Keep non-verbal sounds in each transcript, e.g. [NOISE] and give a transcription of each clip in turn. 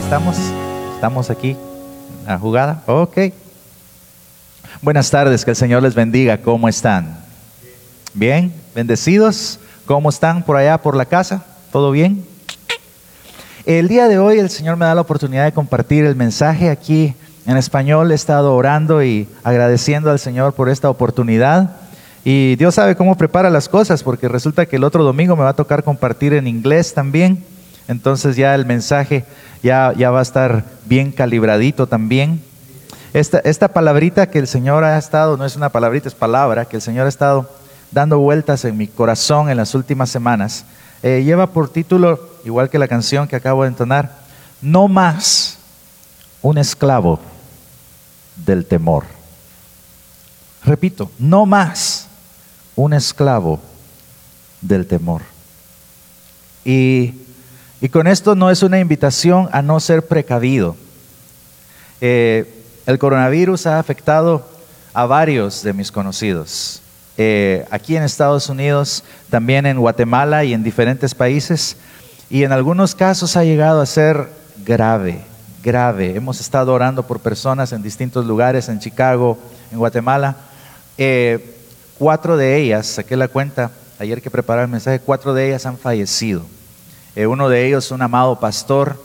Ahí estamos. Estamos aquí. La jugada. Ok. Buenas tardes, que el Señor les bendiga. ¿Cómo están? Bien, bendecidos. ¿Cómo están por allá, por la casa? ¿Todo bien? El día de hoy el Señor me da la oportunidad de compartir el mensaje aquí en español. He estado orando y agradeciendo al Señor por esta oportunidad. Y Dios sabe cómo prepara las cosas, porque resulta que el otro domingo me va a tocar compartir en inglés también. Entonces ya el mensaje ya, ya va a estar bien calibradito también. Esta, esta palabrita que el Señor ha estado, no es una palabrita, es palabra, que el Señor ha estado dando vueltas en mi corazón en las últimas semanas, eh, lleva por título, igual que la canción que acabo de entonar, No más un esclavo del temor. Repito, no más un esclavo del temor. Y, y con esto no es una invitación a no ser precavido. Eh, el coronavirus ha afectado a varios de mis conocidos. Eh, aquí en Estados Unidos, también en Guatemala y en diferentes países. Y en algunos casos ha llegado a ser grave, grave. Hemos estado orando por personas en distintos lugares, en Chicago, en Guatemala. Eh, cuatro de ellas, saqué la cuenta ayer que preparaba el mensaje, cuatro de ellas han fallecido. Eh, uno de ellos, un amado pastor,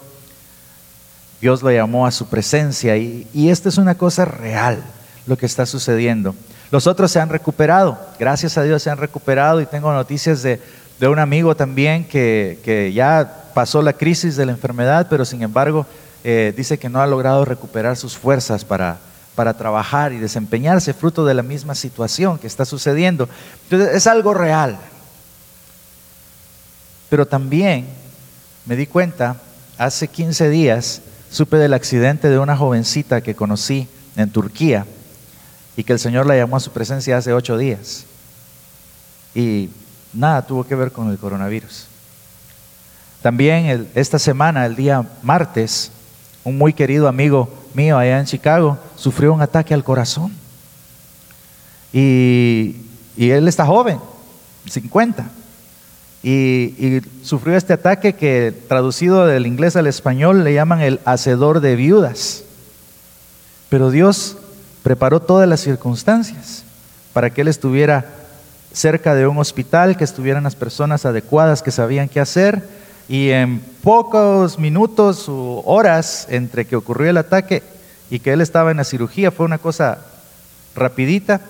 Dios lo llamó a su presencia y, y esta es una cosa real, lo que está sucediendo. Los otros se han recuperado, gracias a Dios se han recuperado y tengo noticias de, un amigo también que, que, ya pasó la crisis de la enfermedad, pero sin embargo eh, dice que no ha logrado recuperar sus fuerzas para, para trabajar y desempeñarse fruto de la misma situación que está sucediendo. Entonces es algo real. Pero también me di cuenta, hace 15 días supe del accidente de una jovencita que conocí en Turquía y que el Señor la llamó a su presencia hace ocho días. Y nada tuvo que ver con el coronavirus. También esta semana, el día martes, un muy querido amigo mío allá en Chicago sufrió un ataque al corazón. Y, y él está joven, 50. Y, sufrió este ataque que traducido del inglés al español le llaman el hacedor de viudas. Pero Dios preparó todas las circunstancias para que él estuviera cerca de un hospital, que estuvieran las personas adecuadas que sabían qué hacer. Y en pocos minutos o horas entre que ocurrió el ataque y que él estaba en la cirugía fue una cosa rapidita.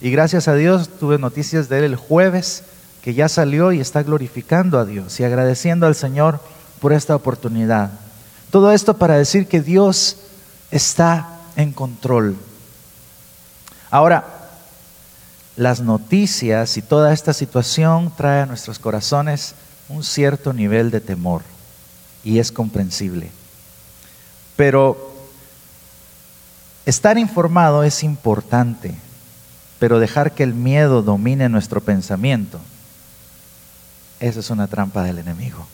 Y gracias a Dios tuve noticias de él el jueves que ya salió y está glorificando a Dios y agradeciendo al Señor por esta oportunidad. Todo esto para decir que Dios está en control. Ahora, las noticias y toda esta situación trae a nuestros corazones un cierto nivel de temor y es comprensible. Pero estar informado es importante, pero dejar que el miedo domine nuestro pensamiento, esa es una trampa del enemigo.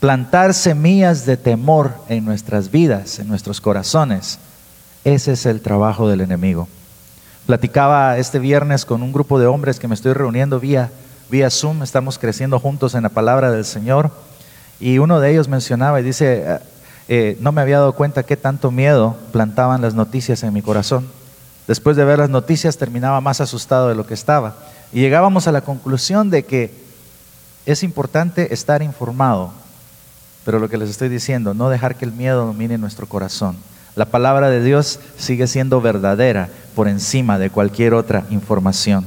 Plantar semillas de temor en nuestras vidas, en nuestros corazones, ese es el trabajo del enemigo. Platicaba este viernes con un grupo de hombres que me estoy reuniendo vía, vía Zoom, estamos creciendo juntos en la palabra del Señor, y uno de ellos mencionaba y dice, eh, eh, no me había dado cuenta qué tanto miedo plantaban las noticias en mi corazón. Después de ver las noticias terminaba más asustado de lo que estaba. Y llegábamos a la conclusión de que es importante estar informado, pero lo que les estoy diciendo, no dejar que el miedo domine nuestro corazón. La palabra de Dios sigue siendo verdadera por encima de cualquier otra información.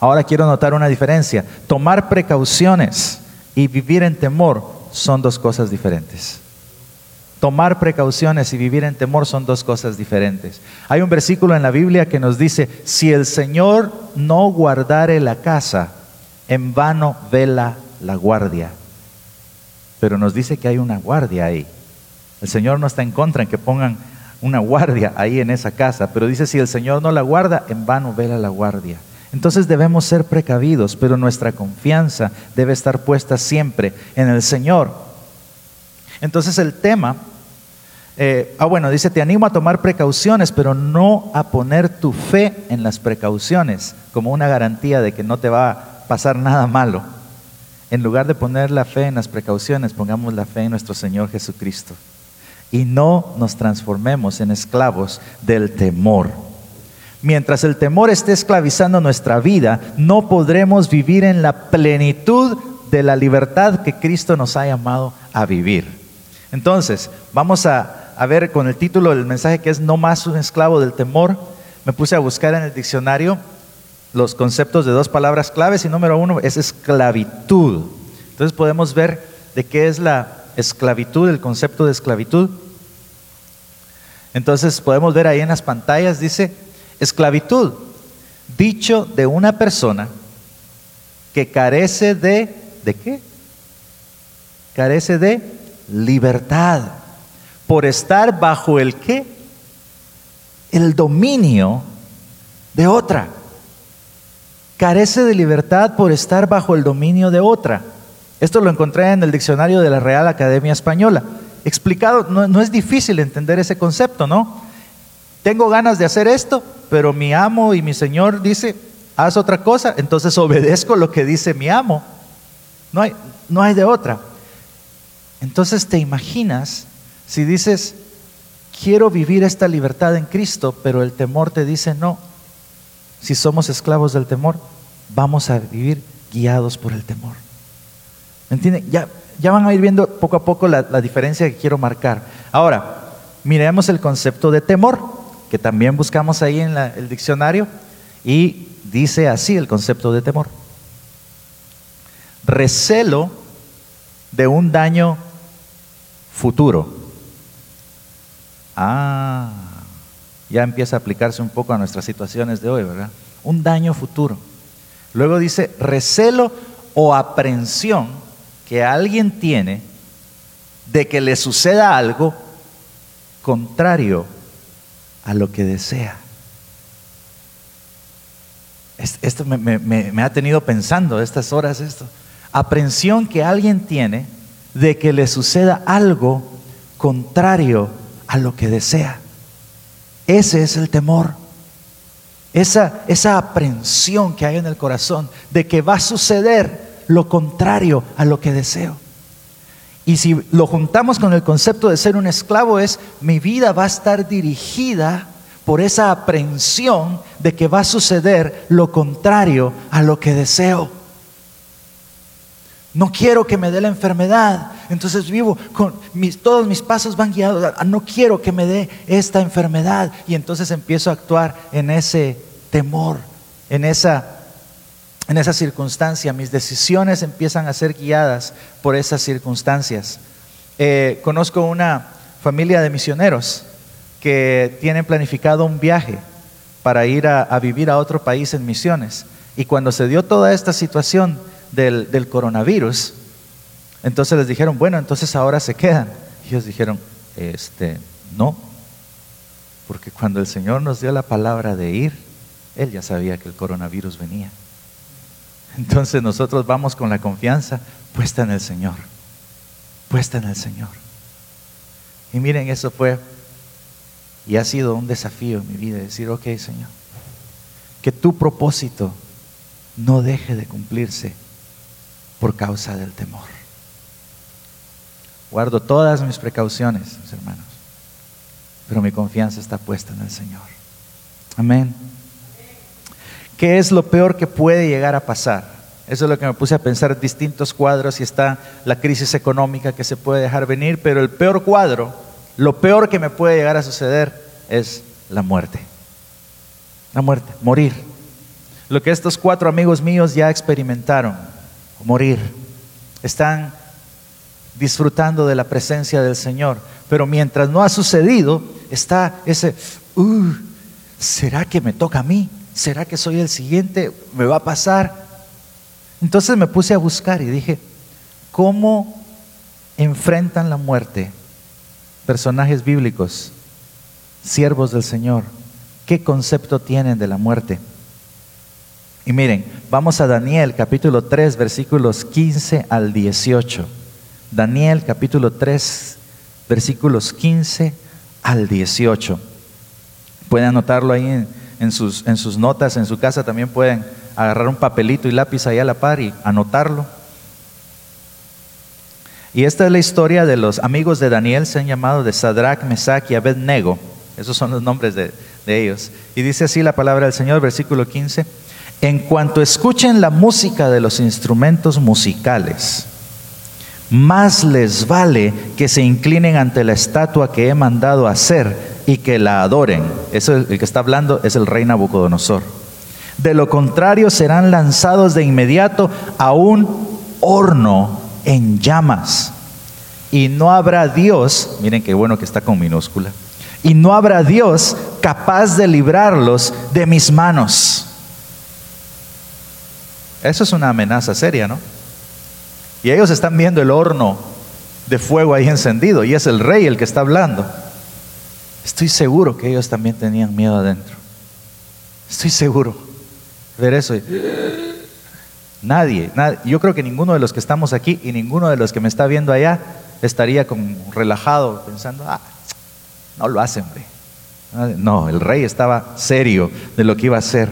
Ahora quiero notar una diferencia. Tomar precauciones y vivir en temor son dos cosas diferentes. Tomar precauciones y vivir en temor son dos cosas diferentes. Hay un versículo en la Biblia que nos dice, si el Señor no guardare la casa, en vano vela la guardia. Pero nos dice que hay una guardia ahí. El Señor no está en contra en que pongan una guardia ahí en esa casa, pero dice, si el Señor no la guarda, en vano vela la guardia. Entonces debemos ser precavidos, pero nuestra confianza debe estar puesta siempre en el Señor. Entonces el tema, eh, ah bueno, dice, te animo a tomar precauciones, pero no a poner tu fe en las precauciones como una garantía de que no te va pasar nada malo. En lugar de poner la fe en las precauciones, pongamos la fe en nuestro Señor Jesucristo. Y no nos transformemos en esclavos del temor. Mientras el temor esté esclavizando nuestra vida, no podremos vivir en la plenitud de la libertad que Cristo nos ha llamado a vivir. Entonces, vamos a, ver con el título del mensaje que es No más un esclavo del temor. Me puse a buscar en el diccionario los conceptos de dos palabras claves y número uno es esclavitud. Entonces podemos ver de qué es la esclavitud, el concepto de esclavitud. Entonces podemos ver ahí en las pantallas, dice, esclavitud, dicho de una persona que carece de, ¿de qué? Carece de libertad por estar bajo el qué? El dominio de otra carece de libertad por estar bajo el dominio de otra. Esto lo encontré en el diccionario de la Real Academia Española. Explicado, no, es difícil entender ese concepto, ¿no? Tengo ganas de hacer esto, pero mi amo y mi Señor dice, haz otra cosa, entonces obedezco lo que dice mi amo. No hay, no hay de otra. Entonces te imaginas si dices, quiero vivir esta libertad en Cristo, pero el temor te dice, no, si somos esclavos del temor, vamos a vivir guiados por el temor. ¿Me entienden? Ya, ya van a ir viendo poco a poco la, diferencia que quiero marcar. Ahora, miremos el concepto de temor, que también buscamos ahí en el diccionario, y dice así el concepto de temor. Recelo de un daño futuro. Ah, ya empieza a aplicarse un poco a nuestras situaciones de hoy, ¿verdad? Un daño futuro. Luego dice recelo o aprensión que alguien tiene de que le suceda algo contrario a lo que desea. Esto me, ha tenido pensando estas horas esto. Aprensión que alguien tiene de que le suceda algo contrario a lo que desea. Ese es el temor. Esa, esa aprensión que hay en el corazón de que va a suceder lo contrario a lo que deseo. Y si lo juntamos con el concepto de ser un esclavo es, mi vida va a estar dirigida por esa aprensión de que va a suceder lo contrario a lo que deseo. No quiero que me dé la enfermedad. Entonces vivo con todos mis pasos van guiados. no quiero que me dé esta enfermedad. Y entonces empiezo a actuar en ese temor, en esa, en esa circunstancia. Mis decisiones empiezan a ser guiadas por esas circunstancias. Eh, conozco una familia de misioneros que tienen planificado un viaje para ir a vivir a otro país en misiones. Y cuando se dio toda esta situación, del, coronavirus, entonces les dijeron, bueno, entonces ahora se quedan. Y ellos dijeron, este, no, porque cuando el Señor nos dio la palabra de ir, Él ya sabía que el coronavirus venía. Entonces nosotros vamos con la confianza puesta en el Señor, puesta en el Señor. Y miren, eso fue y ha sido un desafío en mi vida, decir, ok Señor, que tu propósito no deje de cumplirse por causa del temor. Guardo todas mis precauciones, mis hermanos, pero mi confianza está puesta en el Señor. Amén. ¿Qué es lo peor que puede llegar a pasar? Eso es lo que me puse a pensar, distintos cuadros y está la crisis económica que se puede dejar venir, pero el peor cuadro, lo peor que me puede llegar a suceder es la muerte. La muerte, morir. Lo que estos cuatro amigos míos ya experimentaron morir. Están disfrutando de la presencia del Señor. Pero mientras no ha sucedido, está ese, uh, ¿será que me toca a mí? ¿Será que soy el siguiente? ¿Me va a pasar? Entonces me puse a buscar y dije, ¿cómo enfrentan la muerte personajes bíblicos, siervos del Señor? ¿Qué concepto tienen de la muerte? Y miren, vamos a Daniel capítulo 3 versículos 15 al 18. Daniel capítulo 3 versículos 15 al 18. Pueden anotarlo ahí en, sus, en sus notas, en su casa también pueden agarrar un papelito y lápiz ahí a la par y anotarlo. Y esta es la historia de los amigos de Daniel, se han llamado de Sadrach, Mesach y Abednego. Esos son los nombres de, de ellos. Y dice así la palabra del Señor, versículo 15. En cuanto escuchen la música de los instrumentos musicales, más les vale que se inclinen ante la estatua que he mandado hacer y que la adoren. Eso el que está hablando es el rey Nabucodonosor. De lo contrario serán lanzados de inmediato a un horno en llamas. Y no habrá Dios, miren qué bueno que está con minúscula, y no habrá Dios capaz de librarlos de mis manos. Eso es una amenaza seria, ¿no? Y ellos están viendo el horno de fuego ahí encendido y es el rey el que está hablando. Estoy seguro que ellos también tenían miedo adentro. Estoy seguro. Ver eso. Nadie, yo creo que ninguno de los que estamos aquí y ninguno de los que me está viendo allá estaría como relajado pensando, ah, no lo hacen, No, el rey estaba serio de lo que iba a hacer.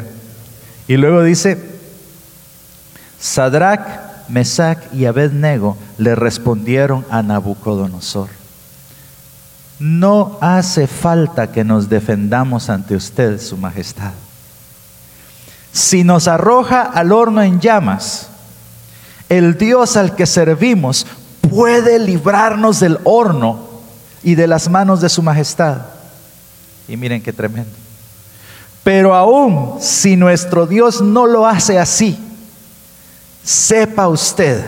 Y luego dice, Sadrach, Mesach y Abednego le respondieron a Nabucodonosor. No hace falta que nos defendamos ante usted, su majestad. Si nos arroja al horno en llamas, el Dios al que servimos puede librarnos del horno y de las manos de su majestad. Y miren qué tremendo. Pero aún si nuestro Dios no lo hace así, sepa usted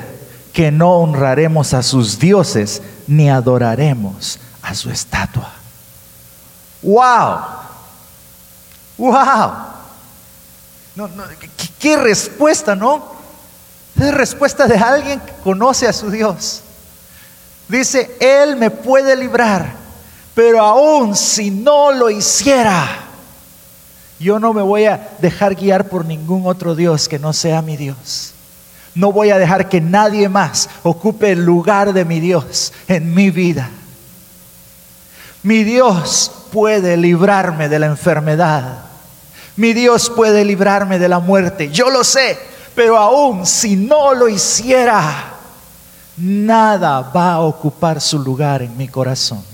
que no honraremos a sus dioses ni adoraremos a su estatua. ¡Wow! ¡Wow! ¿qué, respuesta, no? Es respuesta de alguien que conoce a su Dios. Dice, Él me puede librar, pero aún si no lo hiciera, yo no me voy a dejar guiar por ningún otro Dios que no sea mi Dios. No voy a dejar que nadie más ocupe el lugar de mi Dios en mi vida. Mi Dios puede librarme de la enfermedad. Mi Dios puede librarme de la muerte. Yo lo sé, pero aún si no lo hiciera, nada va a ocupar su lugar en mi corazón.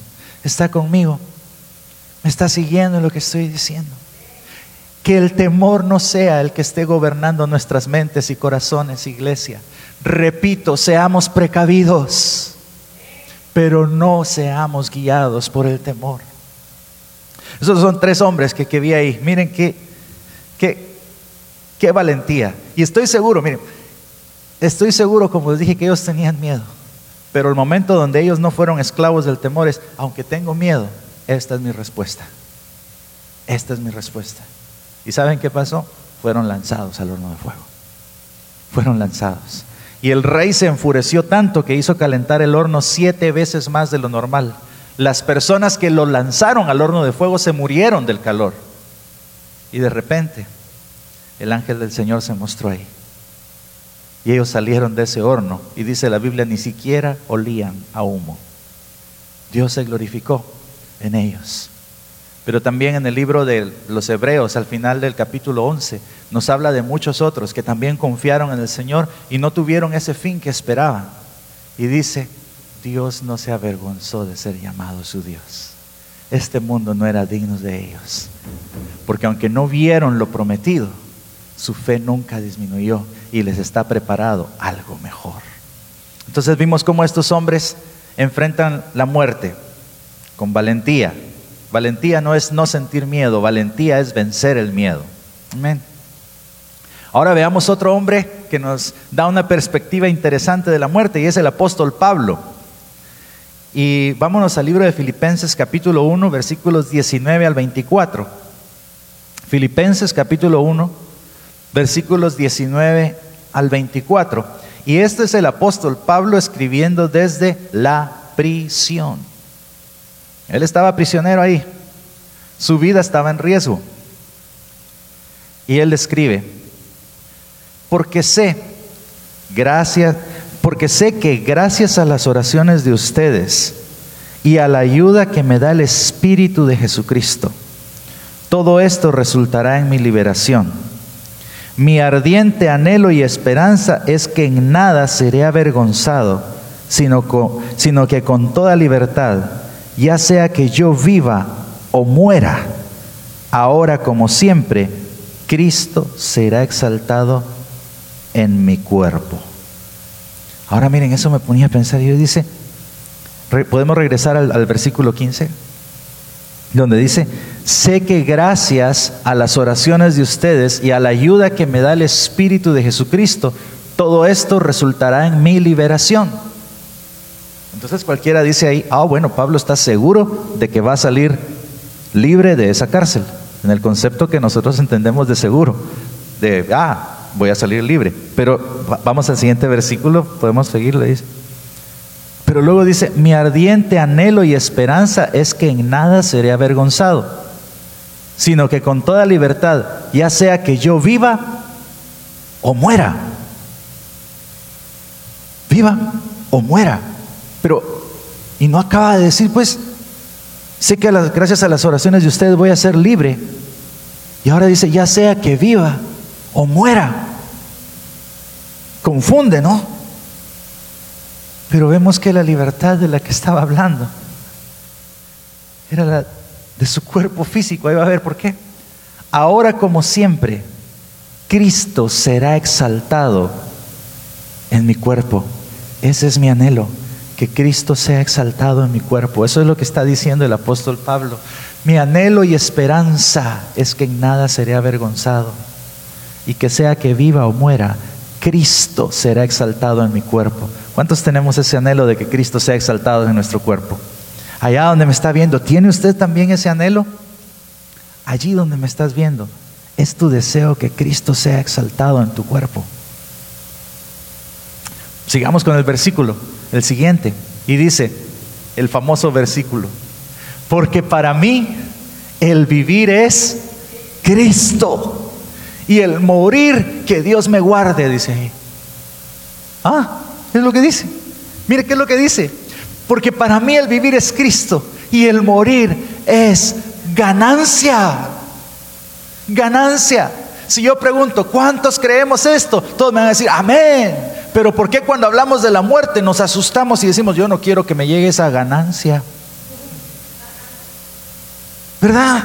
¿Está conmigo? ¿Me está siguiendo lo que estoy diciendo? Que el temor no sea el que esté gobernando nuestras mentes y corazones, iglesia. Repito, seamos precavidos, pero no seamos guiados por el temor. Esos son tres hombres que, que vi ahí. Miren qué, qué, qué valentía. Y estoy seguro, miren, estoy seguro, como les dije, que ellos tenían miedo. Pero el momento donde ellos no fueron esclavos del temor es, aunque tengo miedo, esta es mi respuesta. Esta es mi respuesta. ¿Y saben qué pasó? Fueron lanzados al horno de fuego. Fueron lanzados. Y el rey se enfureció tanto que hizo calentar el horno siete veces más de lo normal. Las personas que lo lanzaron al horno de fuego se murieron del calor. Y de repente el ángel del Señor se mostró ahí. Y ellos salieron de ese horno. Y dice la Biblia, ni siquiera olían a humo. Dios se glorificó en ellos. Pero también en el libro de los Hebreos, al final del capítulo 11, nos habla de muchos otros que también confiaron en el Señor y no tuvieron ese fin que esperaban. Y dice, Dios no se avergonzó de ser llamado su Dios. Este mundo no era digno de ellos. Porque aunque no vieron lo prometido, su fe nunca disminuyó y les está preparado algo mejor. Entonces vimos cómo estos hombres enfrentan la muerte con valentía, Valentía no es no sentir miedo, valentía es vencer el miedo. Amén. Ahora veamos otro hombre que nos da una perspectiva interesante de la muerte y es el apóstol Pablo. Y vámonos al libro de Filipenses capítulo 1 versículos 19 al 24. Filipenses capítulo 1 versículos 19 al 24. Y este es el apóstol Pablo escribiendo desde la prisión. Él estaba prisionero ahí. Su vida estaba en riesgo. Y él escribe, porque sé, gracias, porque sé que gracias a las oraciones de ustedes y a la ayuda que me da el Espíritu de Jesucristo, todo esto resultará en mi liberación. Mi ardiente anhelo y esperanza es que en nada seré avergonzado, sino, sino que con toda libertad, ya sea que yo viva o muera, ahora como siempre, Cristo será exaltado en mi cuerpo. Ahora miren, eso me ponía a pensar. Y dice, podemos regresar al, al versículo 15, donde dice, sé que gracias a las oraciones de ustedes y a la ayuda que me da el Espíritu de Jesucristo, todo esto resultará en mi liberación. Entonces cualquiera dice ahí, ah, bueno, Pablo está seguro de que va a salir libre de esa cárcel, en el concepto que nosotros entendemos de seguro, de, ah, voy a salir libre. Pero vamos al siguiente versículo, podemos seguirle, dice. Pero luego dice, mi ardiente anhelo y esperanza es que en nada seré avergonzado, sino que con toda libertad, ya sea que yo viva o muera, viva o muera. Pero, y no acaba de decir, pues, sé que gracias a las oraciones de ustedes voy a ser libre. Y ahora dice, ya sea que viva o muera. Confunde, ¿no? Pero vemos que la libertad de la que estaba hablando era la de su cuerpo físico. Ahí va a ver por qué. Ahora como siempre, Cristo será exaltado en mi cuerpo. Ese es mi anhelo, que Cristo sea exaltado en mi cuerpo. Eso es lo que está diciendo el apóstol Pablo. Mi anhelo y esperanza es que en nada seré avergonzado y que sea que viva o muera, Cristo será exaltado en mi cuerpo. ¿Cuántos tenemos ese anhelo de que Cristo sea exaltado en nuestro cuerpo? Allá donde me está viendo, ¿tiene usted también ese anhelo? Allí donde me estás viendo, es tu deseo que Cristo sea exaltado en tu cuerpo. Sigamos con el versículo, el siguiente, y dice el famoso versículo, porque para mí el vivir es Cristo y el morir, que Dios me guarde, dice ahí. Ah, es lo que dice. Mire qué es lo que dice. Porque para mí el vivir es Cristo y el morir es ganancia. Ganancia. Si yo pregunto, ¿cuántos creemos esto? Todos me van a decir, amén. Pero ¿por qué cuando hablamos de la muerte nos asustamos y decimos, yo no quiero que me llegue esa ganancia? ¿Verdad?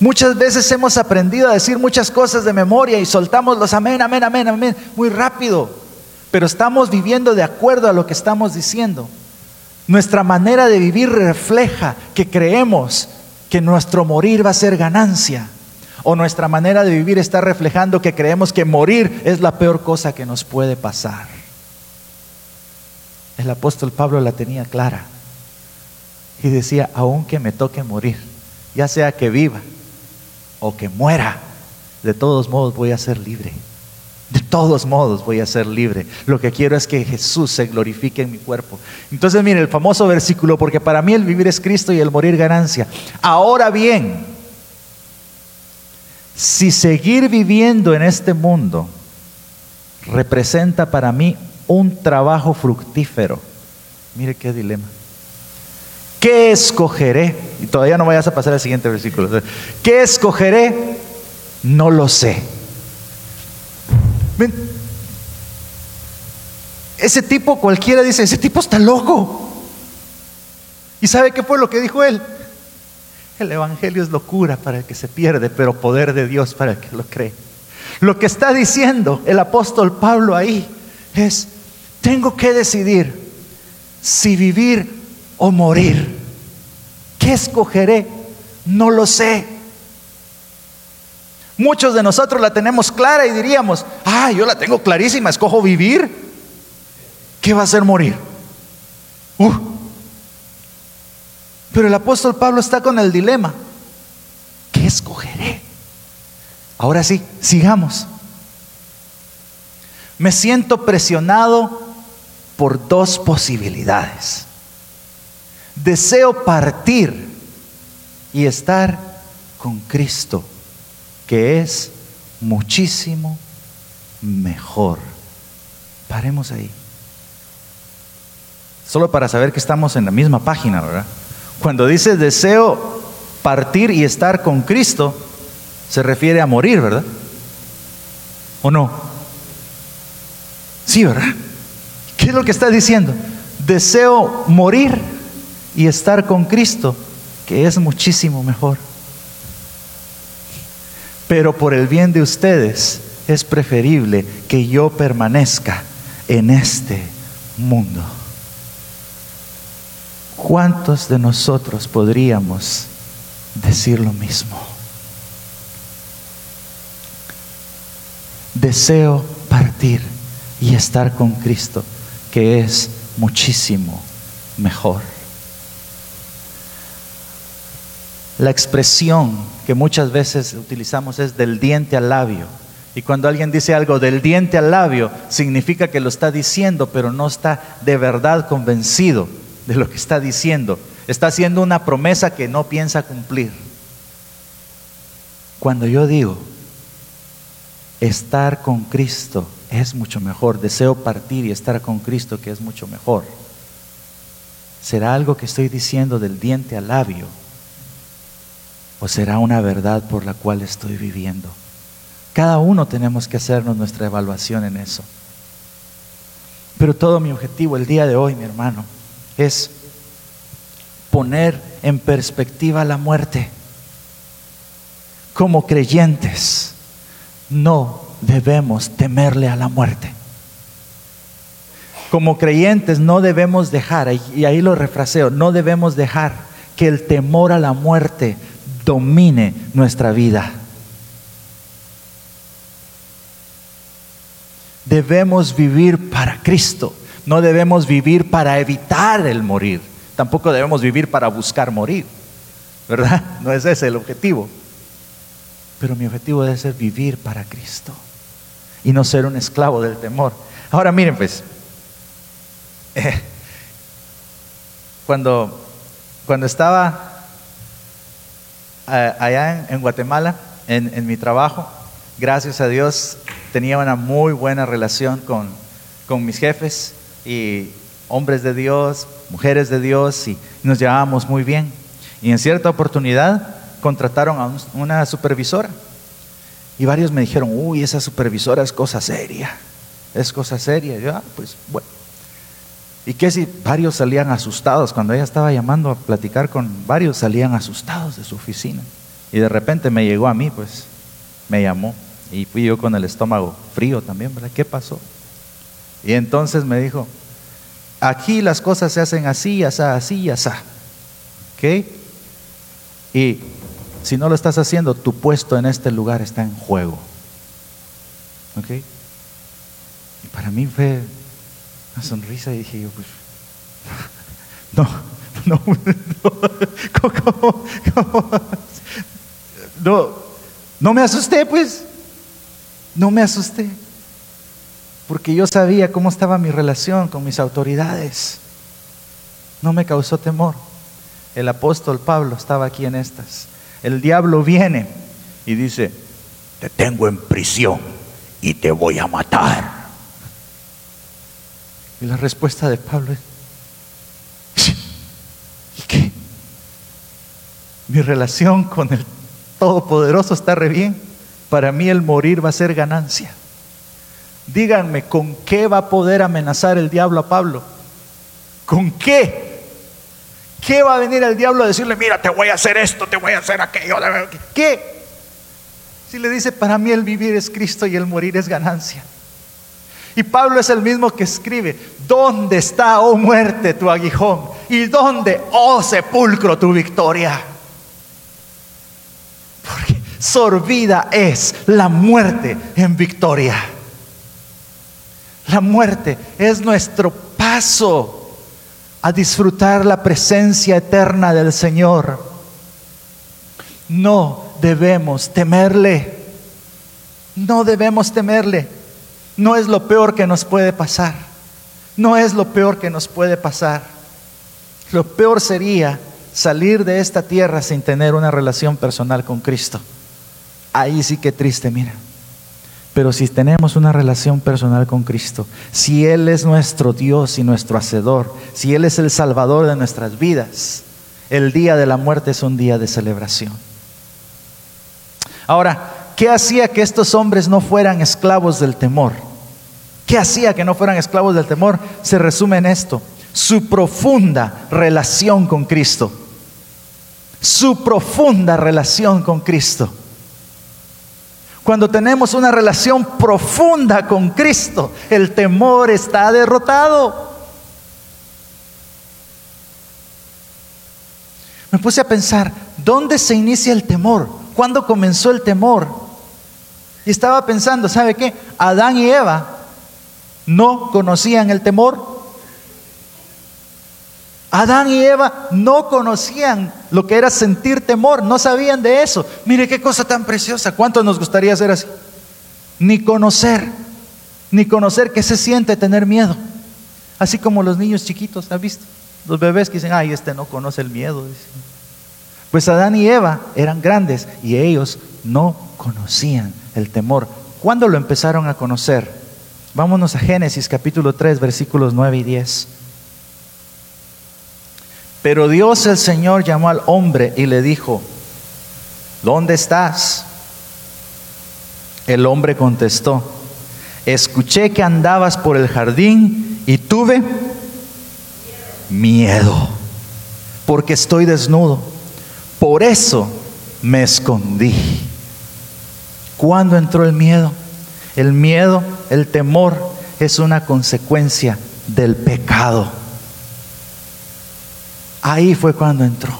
Muchas veces hemos aprendido a decir muchas cosas de memoria y soltamos los amén, amén, amén, amén, muy rápido. Pero estamos viviendo de acuerdo a lo que estamos diciendo. Nuestra manera de vivir refleja que creemos que nuestro morir va a ser ganancia. O nuestra manera de vivir está reflejando que creemos que morir es la peor cosa que nos puede pasar. El apóstol Pablo la tenía clara. Y decía, aunque me toque morir, ya sea que viva o que muera, de todos modos voy a ser libre. De todos modos voy a ser libre. Lo que quiero es que Jesús se glorifique en mi cuerpo. Entonces, mire el famoso versículo, porque para mí el vivir es Cristo y el morir ganancia. Ahora bien, si seguir viviendo en este mundo representa para mí un trabajo fructífero, mire qué dilema. ¿Qué escogeré? Y todavía no vayas a pasar al siguiente versículo. ¿Qué escogeré? No lo sé. Ese tipo cualquiera dice, ese tipo está loco. ¿Y sabe qué fue lo que dijo él? El Evangelio es locura para el que se pierde, pero poder de Dios para el que lo cree. Lo que está diciendo el apóstol Pablo ahí es, tengo que decidir si vivir o morir. ¿Qué escogeré? No lo sé. Muchos de nosotros la tenemos clara y diríamos, ah, yo la tengo clarísima, escojo vivir. ¿Qué va a ser morir? Uh. Pero el apóstol Pablo está con el dilema. ¿Qué escogeré? Ahora sí, sigamos. Me siento presionado por dos posibilidades. Deseo partir y estar con Cristo, que es muchísimo mejor. Paremos ahí. Solo para saber que estamos en la misma página, ¿verdad? Cuando dice deseo partir y estar con Cristo, se refiere a morir, ¿verdad? ¿O no? Sí, ¿verdad? es lo que está diciendo? Deseo morir y estar con Cristo, que es muchísimo mejor. Pero por el bien de ustedes es preferible que yo permanezca en este mundo. ¿Cuántos de nosotros podríamos decir lo mismo? Deseo partir y estar con Cristo, que es muchísimo mejor. La expresión que muchas veces utilizamos es del diente al labio. Y cuando alguien dice algo del diente al labio, significa que lo está diciendo, pero no está de verdad convencido de lo que está diciendo. Está haciendo una promesa que no piensa cumplir. Cuando yo digo, estar con Cristo es mucho mejor, deseo partir y estar con Cristo que es mucho mejor, ¿será algo que estoy diciendo del diente al labio? ¿O será una verdad por la cual estoy viviendo? Cada uno tenemos que hacernos nuestra evaluación en eso. Pero todo mi objetivo el día de hoy, mi hermano, es poner en perspectiva la muerte. Como creyentes, no debemos temerle a la muerte. Como creyentes no debemos dejar, y ahí lo refraseo, no debemos dejar que el temor a la muerte domine nuestra vida. Debemos vivir para Cristo, no debemos vivir para evitar el morir, tampoco debemos vivir para buscar morir, ¿verdad? No es ese el objetivo. Pero mi objetivo debe ser vivir para Cristo y no ser un esclavo del temor. Ahora miren pues, eh, cuando, cuando estaba allá en, Guatemala, en, mi trabajo, gracias a Dios tenía una muy buena relación con, con mis jefes y hombres de Dios, mujeres de Dios y nos llevábamos muy bien. Y en cierta oportunidad contrataron a una supervisora y varios me dijeron, uy, esa supervisora es cosa seria, es cosa seria. yo, ah, pues bueno. ¿Y qué si varios salían asustados? Cuando ella estaba llamando a platicar con varios, salían asustados de su oficina. Y de repente me llegó a mí, pues me llamó. Y fui yo con el estómago frío también, ¿verdad? ¿Qué pasó? Y entonces me dijo, aquí las cosas se hacen así, así, así, así. ¿Ok? Y si no lo estás haciendo, tu puesto en este lugar está en juego. ¿Ok? Y para mí fue una sonrisa y dije yo, pues, [LAUGHS] no, no, [LAUGHS] no, no, no me asusté, pues, no me asusté, porque yo sabía cómo estaba mi relación con mis autoridades. No me causó temor. El apóstol Pablo estaba aquí en estas el diablo viene y dice, te tengo en prisión y te voy a matar. Y la respuesta de Pablo es, ¿y qué? Mi relación con el Todopoderoso está re bien. Para mí el morir va a ser ganancia. Díganme, ¿con qué va a poder amenazar el diablo a Pablo? ¿Con qué? ¿Qué va a venir el diablo a decirle, mira, te voy a hacer esto, te voy a hacer aquello? ¿Qué? Si le dice, para mí el vivir es Cristo y el morir es ganancia. Y Pablo es el mismo que escribe, ¿dónde está, oh muerte, tu aguijón? ¿Y dónde, oh sepulcro, tu victoria? Porque sorbida es la muerte en victoria. La muerte es nuestro paso a disfrutar la presencia eterna del Señor. No debemos temerle. No debemos temerle. No es lo peor que nos puede pasar. No es lo peor que nos puede pasar. Lo peor sería salir de esta tierra sin tener una relación personal con Cristo. Ahí sí que triste, mira. Pero si tenemos una relación personal con Cristo, si Él es nuestro Dios y nuestro Hacedor, si Él es el Salvador de nuestras vidas, el día de la muerte es un día de celebración. Ahora, ¿qué hacía que estos hombres no fueran esclavos del temor? ¿Qué hacía que no fueran esclavos del temor? Se resume en esto, su profunda relación con Cristo. Su profunda relación con Cristo. Cuando tenemos una relación profunda con Cristo, el temor está derrotado. Me puse a pensar, ¿dónde se inicia el temor? ¿Cuándo comenzó el temor? Y estaba pensando, ¿sabe qué? Adán y Eva no conocían el temor. Adán y Eva no conocían lo que era sentir temor, no sabían de eso. Mire qué cosa tan preciosa. ¿Cuánto nos gustaría ser así? Ni conocer, ni conocer qué se siente tener miedo. Así como los niños chiquitos, ¿ha visto? Los bebés que dicen, ay, este no conoce el miedo. Pues Adán y Eva eran grandes y ellos no conocían el temor. ¿Cuándo lo empezaron a conocer? Vámonos a Génesis capítulo 3, versículos 9 y 10. Pero Dios el Señor llamó al hombre y le dijo, ¿dónde estás? El hombre contestó, escuché que andabas por el jardín y tuve miedo, porque estoy desnudo. Por eso me escondí. ¿Cuándo entró el miedo? El miedo, el temor es una consecuencia del pecado. Ahí fue cuando entró.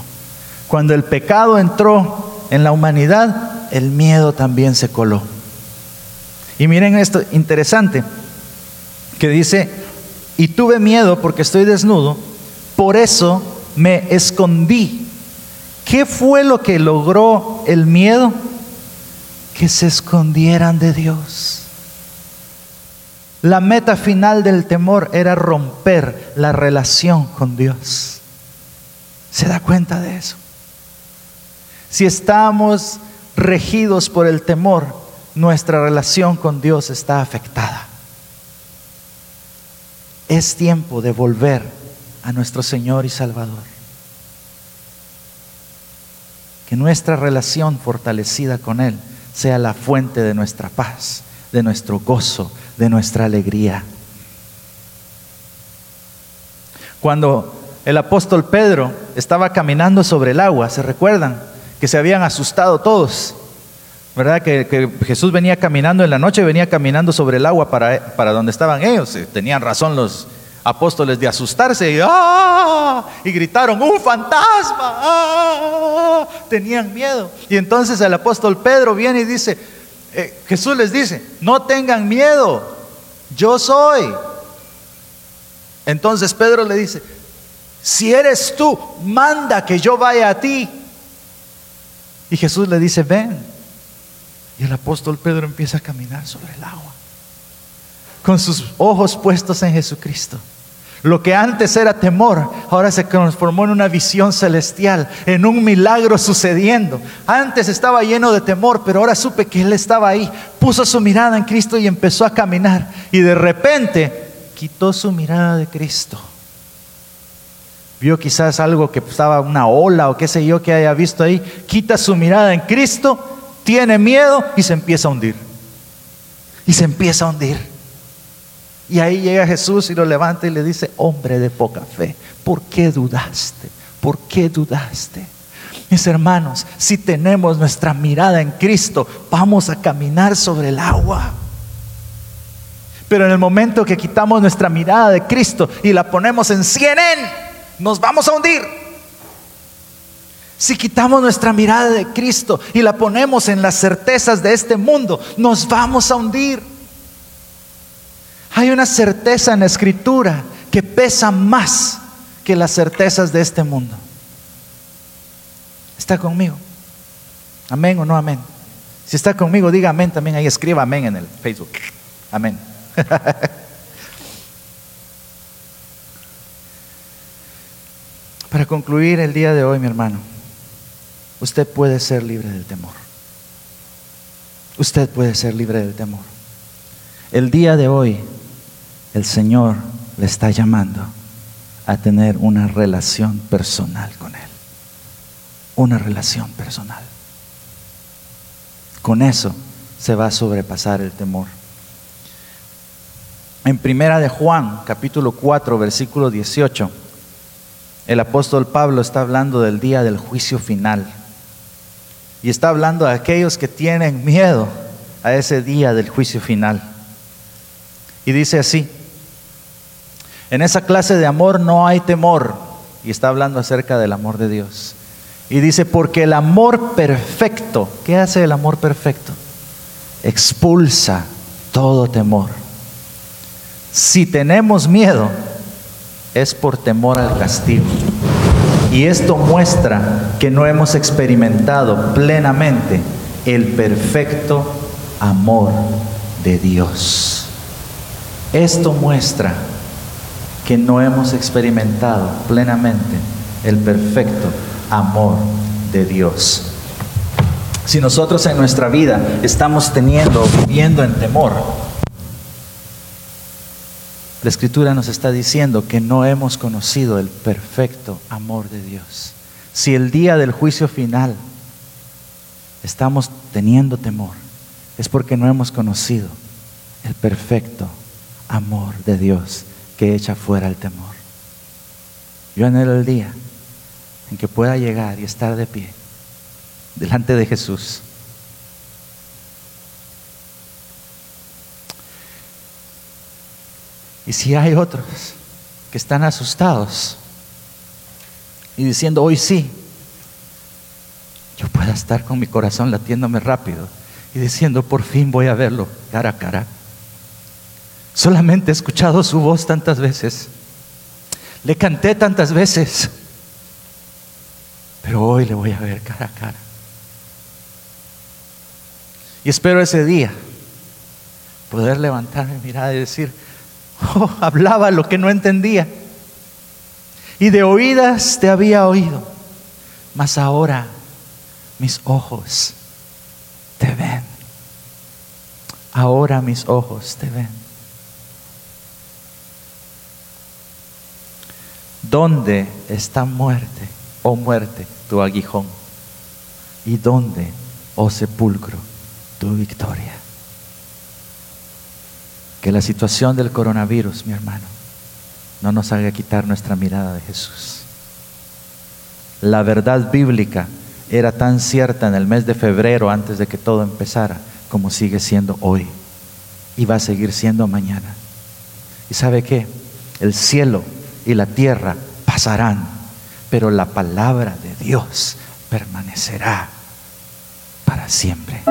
Cuando el pecado entró en la humanidad, el miedo también se coló. Y miren esto, interesante, que dice, y tuve miedo porque estoy desnudo, por eso me escondí. ¿Qué fue lo que logró el miedo? Que se escondieran de Dios. La meta final del temor era romper la relación con Dios. ¿Se da cuenta de eso? Si estamos regidos por el temor, nuestra relación con Dios está afectada. Es tiempo de volver a nuestro Señor y Salvador. Que nuestra relación fortalecida con Él sea la fuente de nuestra paz, de nuestro gozo, de nuestra alegría. Cuando el apóstol Pedro estaba caminando sobre el agua, ¿se recuerdan? Que se habían asustado todos. ¿Verdad? Que, Jesús venía caminando en la noche, venía caminando sobre el agua para, para donde estaban ellos. Eh, tenían razón los apóstoles de asustarse y, ¡ah! y gritaron, ¡un fantasma! ¡Ah! Tenían miedo. Y entonces el apóstol Pedro viene y dice, eh, Jesús les dice, no tengan miedo, yo soy. Entonces Pedro le dice, si eres tú, manda que yo vaya a ti. Y Jesús le dice, ven. Y el apóstol Pedro empieza a caminar sobre el agua, con sus ojos puestos en Jesucristo. Lo que antes era temor, ahora se transformó en una visión celestial, en un milagro sucediendo. Antes estaba lleno de temor, pero ahora supe que Él estaba ahí. Puso su mirada en Cristo y empezó a caminar. Y de repente quitó su mirada de Cristo vio quizás algo que estaba una ola o qué sé yo que haya visto ahí, quita su mirada en Cristo, tiene miedo y se empieza a hundir. Y se empieza a hundir. Y ahí llega Jesús y lo levanta y le dice, hombre de poca fe, ¿por qué dudaste? ¿Por qué dudaste? Mis hermanos, si tenemos nuestra mirada en Cristo, vamos a caminar sobre el agua. Pero en el momento que quitamos nuestra mirada de Cristo y la ponemos en cien en, nos vamos a hundir. Si quitamos nuestra mirada de Cristo y la ponemos en las certezas de este mundo, nos vamos a hundir. Hay una certeza en la escritura que pesa más que las certezas de este mundo. ¿Está conmigo? ¿Amén o no amén? Si está conmigo, diga amén también ahí, escriba amén en el Facebook. Amén. [LAUGHS] Para concluir el día de hoy, mi hermano, usted puede ser libre del temor. Usted puede ser libre del temor. El día de hoy, el Señor le está llamando a tener una relación personal con Él. Una relación personal. Con eso se va a sobrepasar el temor. En Primera de Juan, capítulo 4, versículo 18, el apóstol Pablo está hablando del día del juicio final. Y está hablando de aquellos que tienen miedo a ese día del juicio final. Y dice así, en esa clase de amor no hay temor. Y está hablando acerca del amor de Dios. Y dice, porque el amor perfecto, ¿qué hace el amor perfecto? Expulsa todo temor. Si tenemos miedo, es por temor al castigo. Y esto muestra que no hemos experimentado plenamente el perfecto amor de Dios. Esto muestra que no hemos experimentado plenamente el perfecto amor de Dios. Si nosotros en nuestra vida estamos teniendo, viviendo en temor, la escritura nos está diciendo que no hemos conocido el perfecto amor de Dios. Si el día del juicio final estamos teniendo temor, es porque no hemos conocido el perfecto amor de Dios que echa fuera el temor. Yo anhelo el día en que pueda llegar y estar de pie delante de Jesús si hay otros que están asustados y diciendo, hoy sí, yo pueda estar con mi corazón latiéndome rápido y diciendo, por fin voy a verlo cara a cara. Solamente he escuchado su voz tantas veces, le canté tantas veces, pero hoy le voy a ver cara a cara. Y espero ese día poder levantar mi mirada y decir, [LAUGHS] Oh, hablaba lo que no entendía. Y de oídas te había oído, mas ahora mis ojos te ven. Ahora mis ojos te ven. ¿Dónde está muerte, oh muerte, tu aguijón? ¿Y dónde, oh sepulcro, tu victoria? Que la situación del coronavirus, mi hermano, no nos haga quitar nuestra mirada de Jesús. La verdad bíblica era tan cierta en el mes de febrero antes de que todo empezara como sigue siendo hoy y va a seguir siendo mañana. ¿Y sabe qué? El cielo y la tierra pasarán, pero la palabra de Dios permanecerá para siempre.